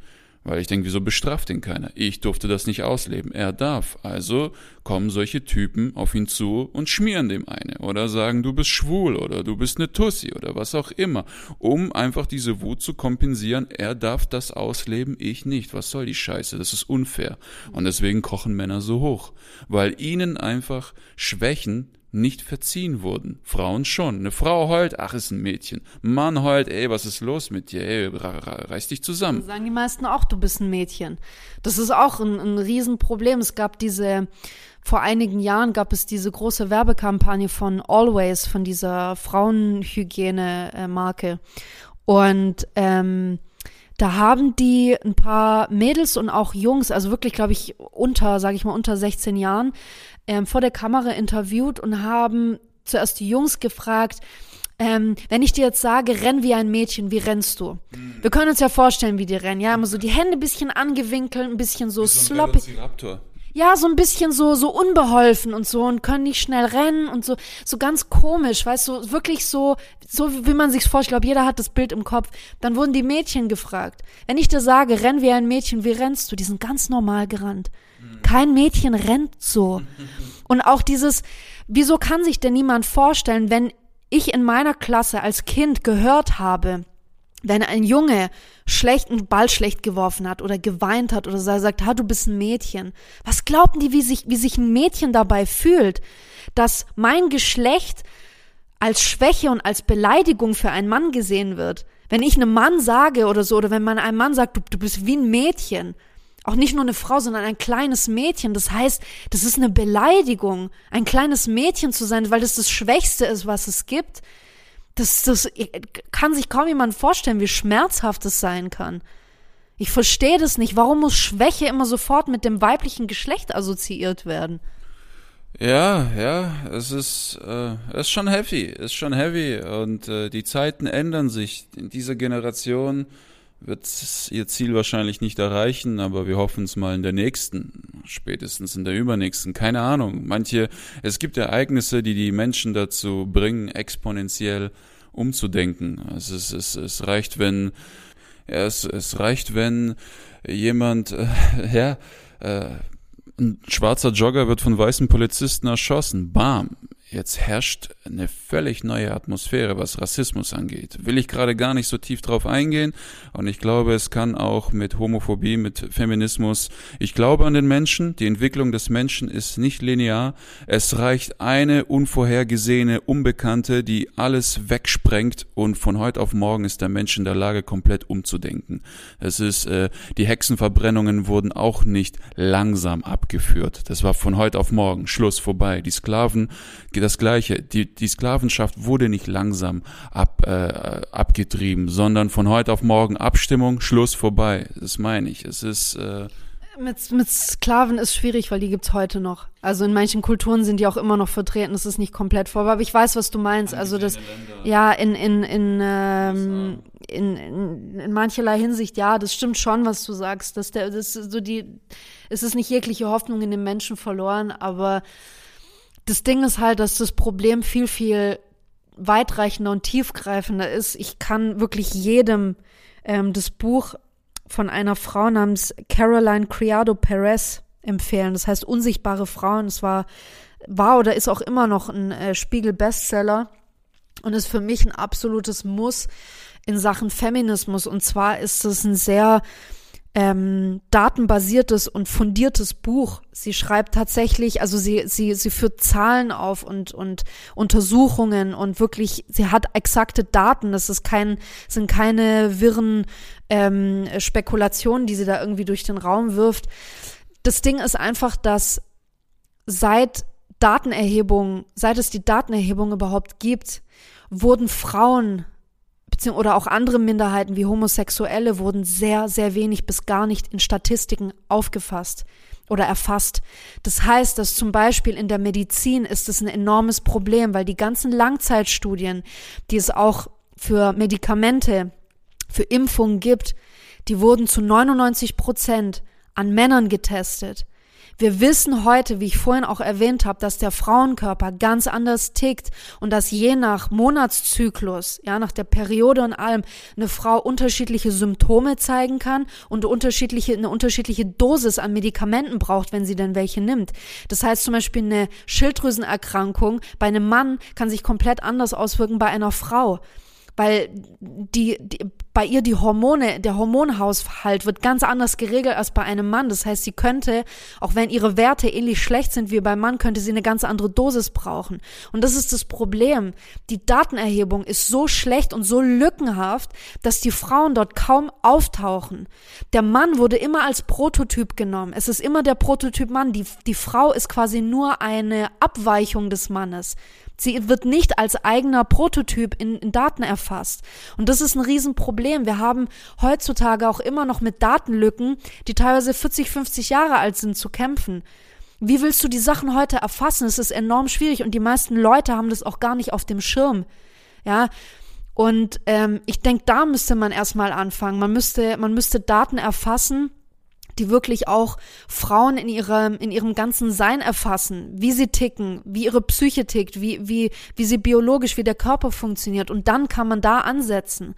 Weil ich denke, wieso bestraft ihn keiner? Ich durfte das nicht ausleben. Er darf. Also kommen solche Typen auf ihn zu und schmieren dem eine. Oder sagen, du bist schwul oder du bist eine Tussi oder was auch immer. Um einfach diese Wut zu kompensieren. Er darf das ausleben, ich nicht. Was soll die Scheiße? Das ist unfair. Und deswegen kochen Männer so hoch. Weil ihnen einfach Schwächen nicht verziehen wurden. Frauen schon. Eine Frau heult, ach, ist ein Mädchen. Mann heult, ey, was ist los mit dir? Ey, reiß dich zusammen. Dann sagen die meisten auch, du bist ein Mädchen. Das ist auch ein, ein Riesenproblem. Es gab diese, vor einigen Jahren gab es diese große Werbekampagne von Always, von dieser Frauenhygiene-Marke. Und ähm, da haben die ein paar Mädels und auch Jungs, also wirklich, glaube ich, unter, sage ich mal, unter 16 Jahren, ähm, vor der Kamera interviewt und haben zuerst die Jungs gefragt, ähm, wenn ich dir jetzt sage, renn wie ein Mädchen, wie rennst du? Mhm. Wir können uns ja vorstellen, wie die rennen. Ja, immer so die Hände ein bisschen angewinkelt, ein bisschen so, so sloppy. Ja, so ein bisschen so, so unbeholfen und so und können nicht schnell rennen und so, so ganz komisch, weißt du, so, wirklich so, so wie man sich's vorstellt. Ich glaube, jeder hat das Bild im Kopf. Dann wurden die Mädchen gefragt. Wenn ich dir sage, renn wie ein Mädchen, wie rennst du? Die sind ganz normal gerannt. Kein Mädchen rennt so. Und auch dieses, wieso kann sich denn niemand vorstellen, wenn ich in meiner Klasse als Kind gehört habe, wenn ein Junge schlechten Ball schlecht geworfen hat oder geweint hat oder sagt, ha, du bist ein Mädchen. Was glauben die, wie sich, wie sich ein Mädchen dabei fühlt, dass mein Geschlecht als Schwäche und als Beleidigung für einen Mann gesehen wird? Wenn ich einem Mann sage oder so, oder wenn man einem Mann sagt, du, du bist wie ein Mädchen, auch nicht nur eine Frau, sondern ein kleines Mädchen. Das heißt, das ist eine Beleidigung, ein kleines Mädchen zu sein, weil das das Schwächste ist, was es gibt. Das, das kann sich kaum jemand vorstellen, wie schmerzhaft es sein kann. Ich verstehe das nicht. Warum muss Schwäche immer sofort mit dem weiblichen Geschlecht assoziiert werden? Ja, ja, es ist, äh, es ist schon heavy, es ist schon heavy und äh, die Zeiten ändern sich. In dieser Generation wird ihr Ziel wahrscheinlich nicht erreichen, aber wir hoffen es mal in der nächsten, spätestens in der übernächsten, keine Ahnung. Manche, es gibt Ereignisse, die die Menschen dazu bringen, exponentiell umzudenken. Also es, es, es reicht, wenn, ja, es, es reicht, wenn jemand, äh, ja, äh, ein schwarzer Jogger wird von weißen Polizisten erschossen. Bam. Jetzt herrscht eine völlig neue Atmosphäre, was Rassismus angeht. Will ich gerade gar nicht so tief drauf eingehen. Und ich glaube, es kann auch mit Homophobie, mit Feminismus. Ich glaube an den Menschen. Die Entwicklung des Menschen ist nicht linear. Es reicht eine unvorhergesehene, unbekannte, die alles wegsprengt. Und von heute auf morgen ist der Mensch in der Lage, komplett umzudenken. Es ist, äh, die Hexenverbrennungen wurden auch nicht langsam abgeführt. Das war von heute auf morgen. Schluss vorbei. Die Sklaven das Gleiche. Die, die Sklavenschaft wurde nicht langsam ab, äh, abgetrieben, sondern von heute auf morgen Abstimmung, Schluss, vorbei. Das meine ich. Es ist. Äh, mit, mit Sklaven ist schwierig, weil die gibt's heute noch. Also in manchen Kulturen sind die auch immer noch vertreten. Das ist nicht komplett vorbei. Aber ich weiß, was du meinst. Also das, ja, in in in, ähm, in in in mancherlei Hinsicht, ja, das stimmt schon, was du sagst. Dass der, das so die, es ist nicht jegliche Hoffnung in den Menschen verloren, aber das Ding ist halt, dass das Problem viel, viel weitreichender und tiefgreifender ist. Ich kann wirklich jedem ähm, das Buch von einer Frau namens Caroline Criado Perez empfehlen. Das heißt Unsichtbare Frauen. Es war, war oder ist auch immer noch ein äh, Spiegel-Bestseller und ist für mich ein absolutes Muss in Sachen Feminismus. Und zwar ist es ein sehr ähm, datenbasiertes und fundiertes Buch. Sie schreibt tatsächlich, also sie, sie, sie führt Zahlen auf und, und Untersuchungen und wirklich, sie hat exakte Daten. Das ist kein, sind keine wirren ähm, Spekulationen, die sie da irgendwie durch den Raum wirft. Das Ding ist einfach, dass seit Datenerhebung, seit es die Datenerhebung überhaupt gibt, wurden Frauen oder auch andere Minderheiten wie Homosexuelle wurden sehr, sehr wenig bis gar nicht in Statistiken aufgefasst oder erfasst. Das heißt, dass zum Beispiel in der Medizin ist es ein enormes Problem, weil die ganzen Langzeitstudien, die es auch für Medikamente, für Impfungen gibt, die wurden zu 99 Prozent an Männern getestet. Wir wissen heute, wie ich vorhin auch erwähnt habe, dass der Frauenkörper ganz anders tickt und dass je nach Monatszyklus, ja, nach der Periode und allem, eine Frau unterschiedliche Symptome zeigen kann und unterschiedliche, eine unterschiedliche Dosis an Medikamenten braucht, wenn sie denn welche nimmt. Das heißt zum Beispiel eine Schilddrüsenerkrankung bei einem Mann kann sich komplett anders auswirken bei einer Frau weil die, die bei ihr die Hormone, der Hormonhaushalt wird ganz anders geregelt als bei einem Mann. Das heißt, sie könnte, auch wenn ihre Werte ähnlich schlecht sind wie beim Mann, könnte sie eine ganz andere Dosis brauchen. Und das ist das Problem. Die Datenerhebung ist so schlecht und so lückenhaft, dass die Frauen dort kaum auftauchen. Der Mann wurde immer als Prototyp genommen. Es ist immer der Prototyp Mann. Die, die Frau ist quasi nur eine Abweichung des Mannes. Sie wird nicht als eigener Prototyp in, in Daten erfasst. Und das ist ein Riesenproblem. Wir haben heutzutage auch immer noch mit Datenlücken, die teilweise 40, 50 Jahre alt sind, zu kämpfen. Wie willst du die Sachen heute erfassen? Es ist enorm schwierig und die meisten Leute haben das auch gar nicht auf dem Schirm. Ja. Und ähm, ich denke, da müsste man erstmal anfangen. Man müsste, man müsste Daten erfassen, die wirklich auch Frauen in ihrem, in ihrem ganzen Sein erfassen, wie sie ticken, wie ihre Psyche tickt, wie, wie, wie sie biologisch, wie der Körper funktioniert. Und dann kann man da ansetzen.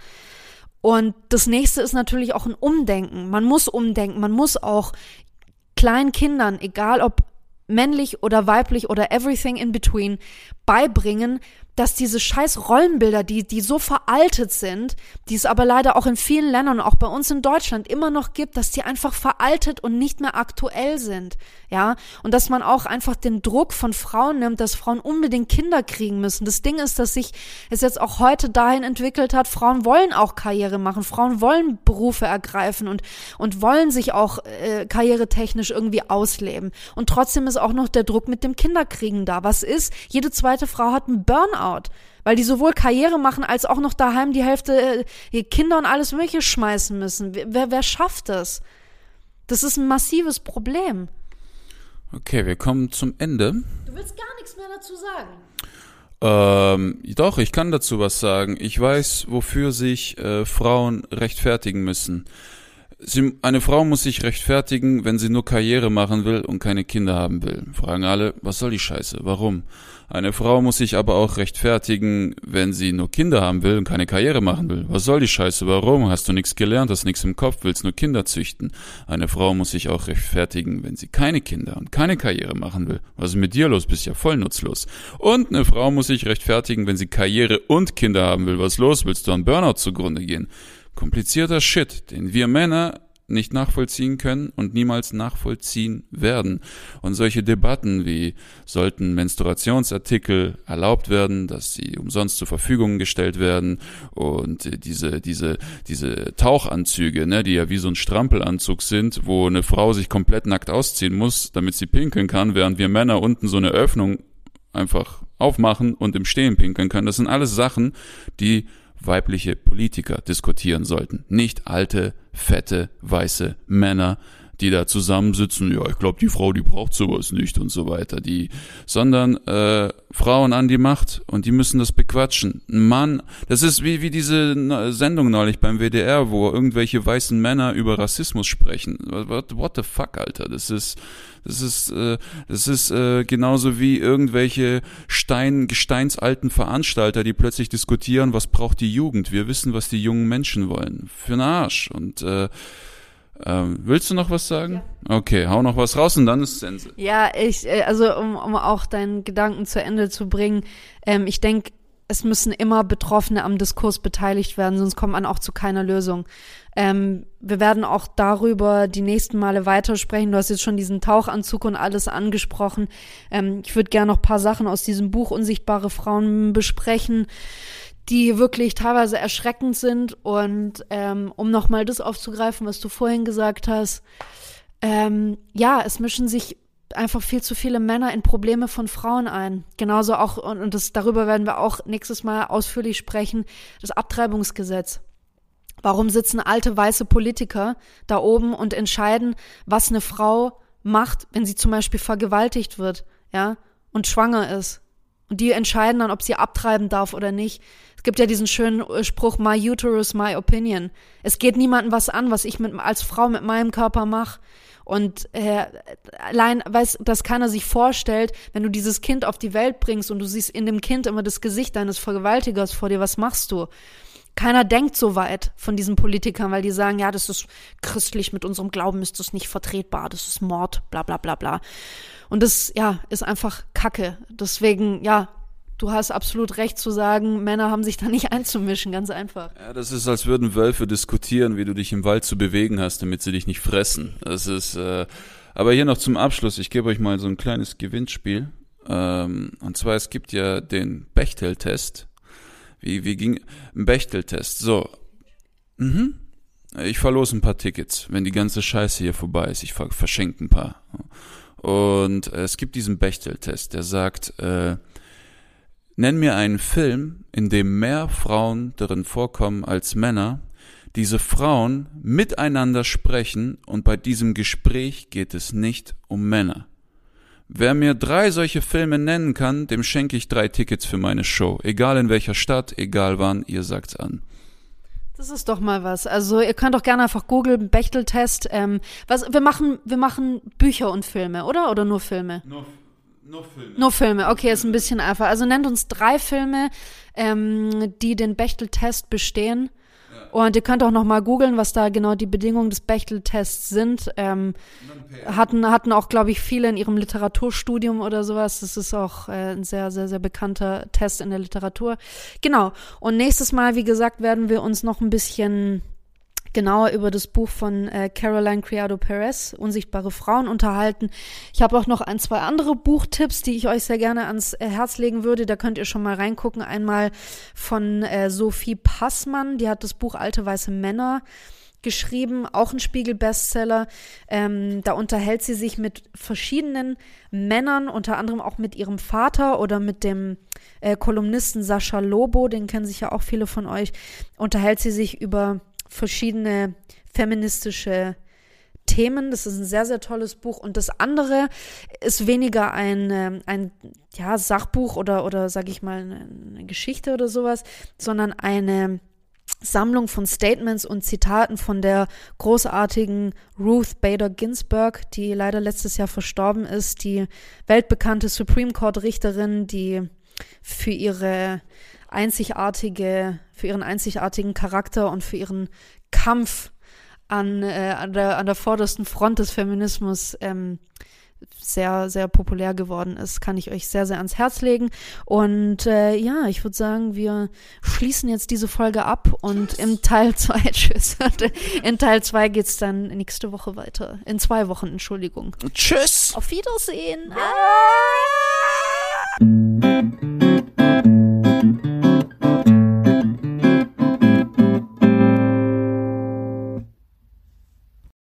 Und das nächste ist natürlich auch ein Umdenken. Man muss umdenken. Man muss auch kleinen Kindern, egal ob männlich oder weiblich oder everything in between, beibringen, dass diese scheiß Rollenbilder, die, die so veraltet sind, die es aber leider auch in vielen Ländern, auch bei uns in Deutschland immer noch gibt, dass die einfach veraltet und nicht mehr aktuell sind. Ja, und dass man auch einfach den Druck von Frauen nimmt, dass Frauen unbedingt Kinder kriegen müssen. Das Ding ist, dass sich es jetzt auch heute dahin entwickelt hat, Frauen wollen auch Karriere machen, Frauen wollen Berufe ergreifen und, und wollen sich auch äh, karrieretechnisch irgendwie ausleben. Und trotzdem ist auch noch der Druck mit dem Kinderkriegen da. Was ist? Jede zweite Frau hat einen Burnout weil die sowohl Karriere machen als auch noch daheim die Hälfte äh, Kinder und alles Mögliche schmeißen müssen. Wer, wer schafft das? Das ist ein massives Problem. Okay, wir kommen zum Ende. Du willst gar nichts mehr dazu sagen. Ähm, doch, ich kann dazu was sagen. Ich weiß, wofür sich äh, Frauen rechtfertigen müssen. Sie, eine Frau muss sich rechtfertigen, wenn sie nur Karriere machen will und keine Kinder haben will. Fragen alle, was soll die Scheiße? Warum? Eine Frau muss sich aber auch rechtfertigen, wenn sie nur Kinder haben will und keine Karriere machen will. Was soll die Scheiße? Warum? Hast du nichts gelernt, hast nichts im Kopf, willst nur Kinder züchten? Eine Frau muss sich auch rechtfertigen, wenn sie keine Kinder und keine Karriere machen will. Was ist mit dir los? Bist ja voll nutzlos. Und eine Frau muss sich rechtfertigen, wenn sie Karriere und Kinder haben will. Was los? Willst du an Burnout zugrunde gehen? Komplizierter Shit, den wir Männer nicht nachvollziehen können und niemals nachvollziehen werden. Und solche Debatten wie sollten Menstruationsartikel erlaubt werden, dass sie umsonst zur Verfügung gestellt werden und diese diese diese Tauchanzüge, ne, die ja wie so ein Strampelanzug sind, wo eine Frau sich komplett nackt ausziehen muss, damit sie pinkeln kann, während wir Männer unten so eine Öffnung einfach aufmachen und im Stehen pinkeln können. Das sind alles Sachen, die weibliche Politiker diskutieren sollten, nicht alte, fette, weiße Männer, die da zusammensitzen, ja, ich glaube, die Frau, die braucht sowas nicht und so weiter, die, sondern äh, Frauen an die Macht und die müssen das bequatschen. Ein Mann, das ist wie, wie diese Sendung neulich beim WDR, wo irgendwelche weißen Männer über Rassismus sprechen. What, what the fuck, Alter? Das ist, das ist, äh, das ist äh, genauso wie irgendwelche Stein, gesteinsalten Veranstalter, die plötzlich diskutieren, was braucht die Jugend. Wir wissen, was die jungen Menschen wollen. Für den Arsch. Und äh, ähm, willst du noch was sagen? Ja. Okay, hau noch was raus und dann ist Sense. Ja, ich, äh, also um, um auch deinen Gedanken zu Ende zu bringen, ähm, ich denke, es müssen immer Betroffene am Diskurs beteiligt werden, sonst kommt man auch zu keiner Lösung. Ähm, wir werden auch darüber die nächsten Male weitersprechen. Du hast jetzt schon diesen Tauchanzug und alles angesprochen. Ähm, ich würde gerne noch paar Sachen aus diesem Buch Unsichtbare Frauen besprechen die wirklich teilweise erschreckend sind. Und ähm, um nochmal das aufzugreifen, was du vorhin gesagt hast, ähm, ja, es mischen sich einfach viel zu viele Männer in Probleme von Frauen ein. Genauso auch, und, und das, darüber werden wir auch nächstes Mal ausführlich sprechen, das Abtreibungsgesetz. Warum sitzen alte weiße Politiker da oben und entscheiden, was eine Frau macht, wenn sie zum Beispiel vergewaltigt wird, ja, und schwanger ist? Und die entscheiden dann, ob sie abtreiben darf oder nicht gibt ja diesen schönen äh, Spruch, my uterus, my opinion. Es geht niemandem was an, was ich mit, als Frau mit meinem Körper mache. Und äh, allein, weiß, dass keiner sich vorstellt, wenn du dieses Kind auf die Welt bringst und du siehst in dem Kind immer das Gesicht deines Vergewaltigers vor dir, was machst du? Keiner denkt so weit von diesen Politikern, weil die sagen, ja, das ist christlich, mit unserem Glauben ist das nicht vertretbar, das ist Mord, bla bla bla bla. Und das, ja, ist einfach Kacke. Deswegen, ja, du hast absolut recht zu sagen, Männer haben sich da nicht einzumischen, ganz einfach. Ja, das ist, als würden Wölfe diskutieren, wie du dich im Wald zu bewegen hast, damit sie dich nicht fressen. Das ist, äh, aber hier noch zum Abschluss, ich gebe euch mal so ein kleines Gewinnspiel. Ähm, und zwar, es gibt ja den Bechtel-Test. Wie, wie ging, Bechtel-Test. So. Mhm. Ich verlose ein paar Tickets, wenn die ganze Scheiße hier vorbei ist. Ich verschenke ein paar. Und es gibt diesen Bechtel-Test, der sagt, äh, Nenn mir einen Film, in dem mehr Frauen darin vorkommen als Männer. Diese Frauen miteinander sprechen und bei diesem Gespräch geht es nicht um Männer. Wer mir drei solche Filme nennen kann, dem schenke ich drei Tickets für meine Show. Egal in welcher Stadt, egal wann, ihr sagt's an. Das ist doch mal was. Also ihr könnt doch gerne einfach googeln, Bechteltest. Ähm, was, wir machen, wir machen Bücher und Filme, oder? Oder nur Filme? Nur, nur Filme. Nur Filme, okay, ist ein bisschen einfach. Also nennt uns drei Filme, ähm, die den Bechteltest bestehen. Und ihr könnt auch noch mal googeln, was da genau die Bedingungen des Bechteltests sind. Ähm, hatten, hatten auch, glaube ich, viele in ihrem Literaturstudium oder sowas. Das ist auch äh, ein sehr, sehr, sehr bekannter Test in der Literatur. Genau. Und nächstes Mal, wie gesagt, werden wir uns noch ein bisschen genauer über das Buch von äh, Caroline Criado Perez, Unsichtbare Frauen, unterhalten. Ich habe auch noch ein, zwei andere Buchtipps, die ich euch sehr gerne ans äh, Herz legen würde. Da könnt ihr schon mal reingucken. Einmal von äh, Sophie Passmann, die hat das Buch Alte Weiße Männer geschrieben, auch ein Spiegel-Bestseller. Ähm, da unterhält sie sich mit verschiedenen Männern, unter anderem auch mit ihrem Vater oder mit dem äh, Kolumnisten Sascha Lobo, den kennen sich ja auch viele von euch, unterhält sie sich über verschiedene feministische Themen. Das ist ein sehr, sehr tolles Buch. Und das andere ist weniger ein, ähm, ein ja, Sachbuch oder, oder sage ich mal, eine Geschichte oder sowas, sondern eine Sammlung von Statements und Zitaten von der großartigen Ruth Bader Ginsburg, die leider letztes Jahr verstorben ist, die weltbekannte Supreme Court Richterin, die für ihre einzigartige, für ihren einzigartigen Charakter und für ihren Kampf an, äh, an, der, an der vordersten Front des Feminismus ähm, sehr, sehr populär geworden ist, kann ich euch sehr, sehr ans Herz legen. Und äh, ja, ich würde sagen, wir schließen jetzt diese Folge ab und tschüss. im Teil 2, tschüss, in Teil 2 geht's dann nächste Woche weiter. In zwei Wochen, Entschuldigung. Tschüss. Auf Wiedersehen. Ah.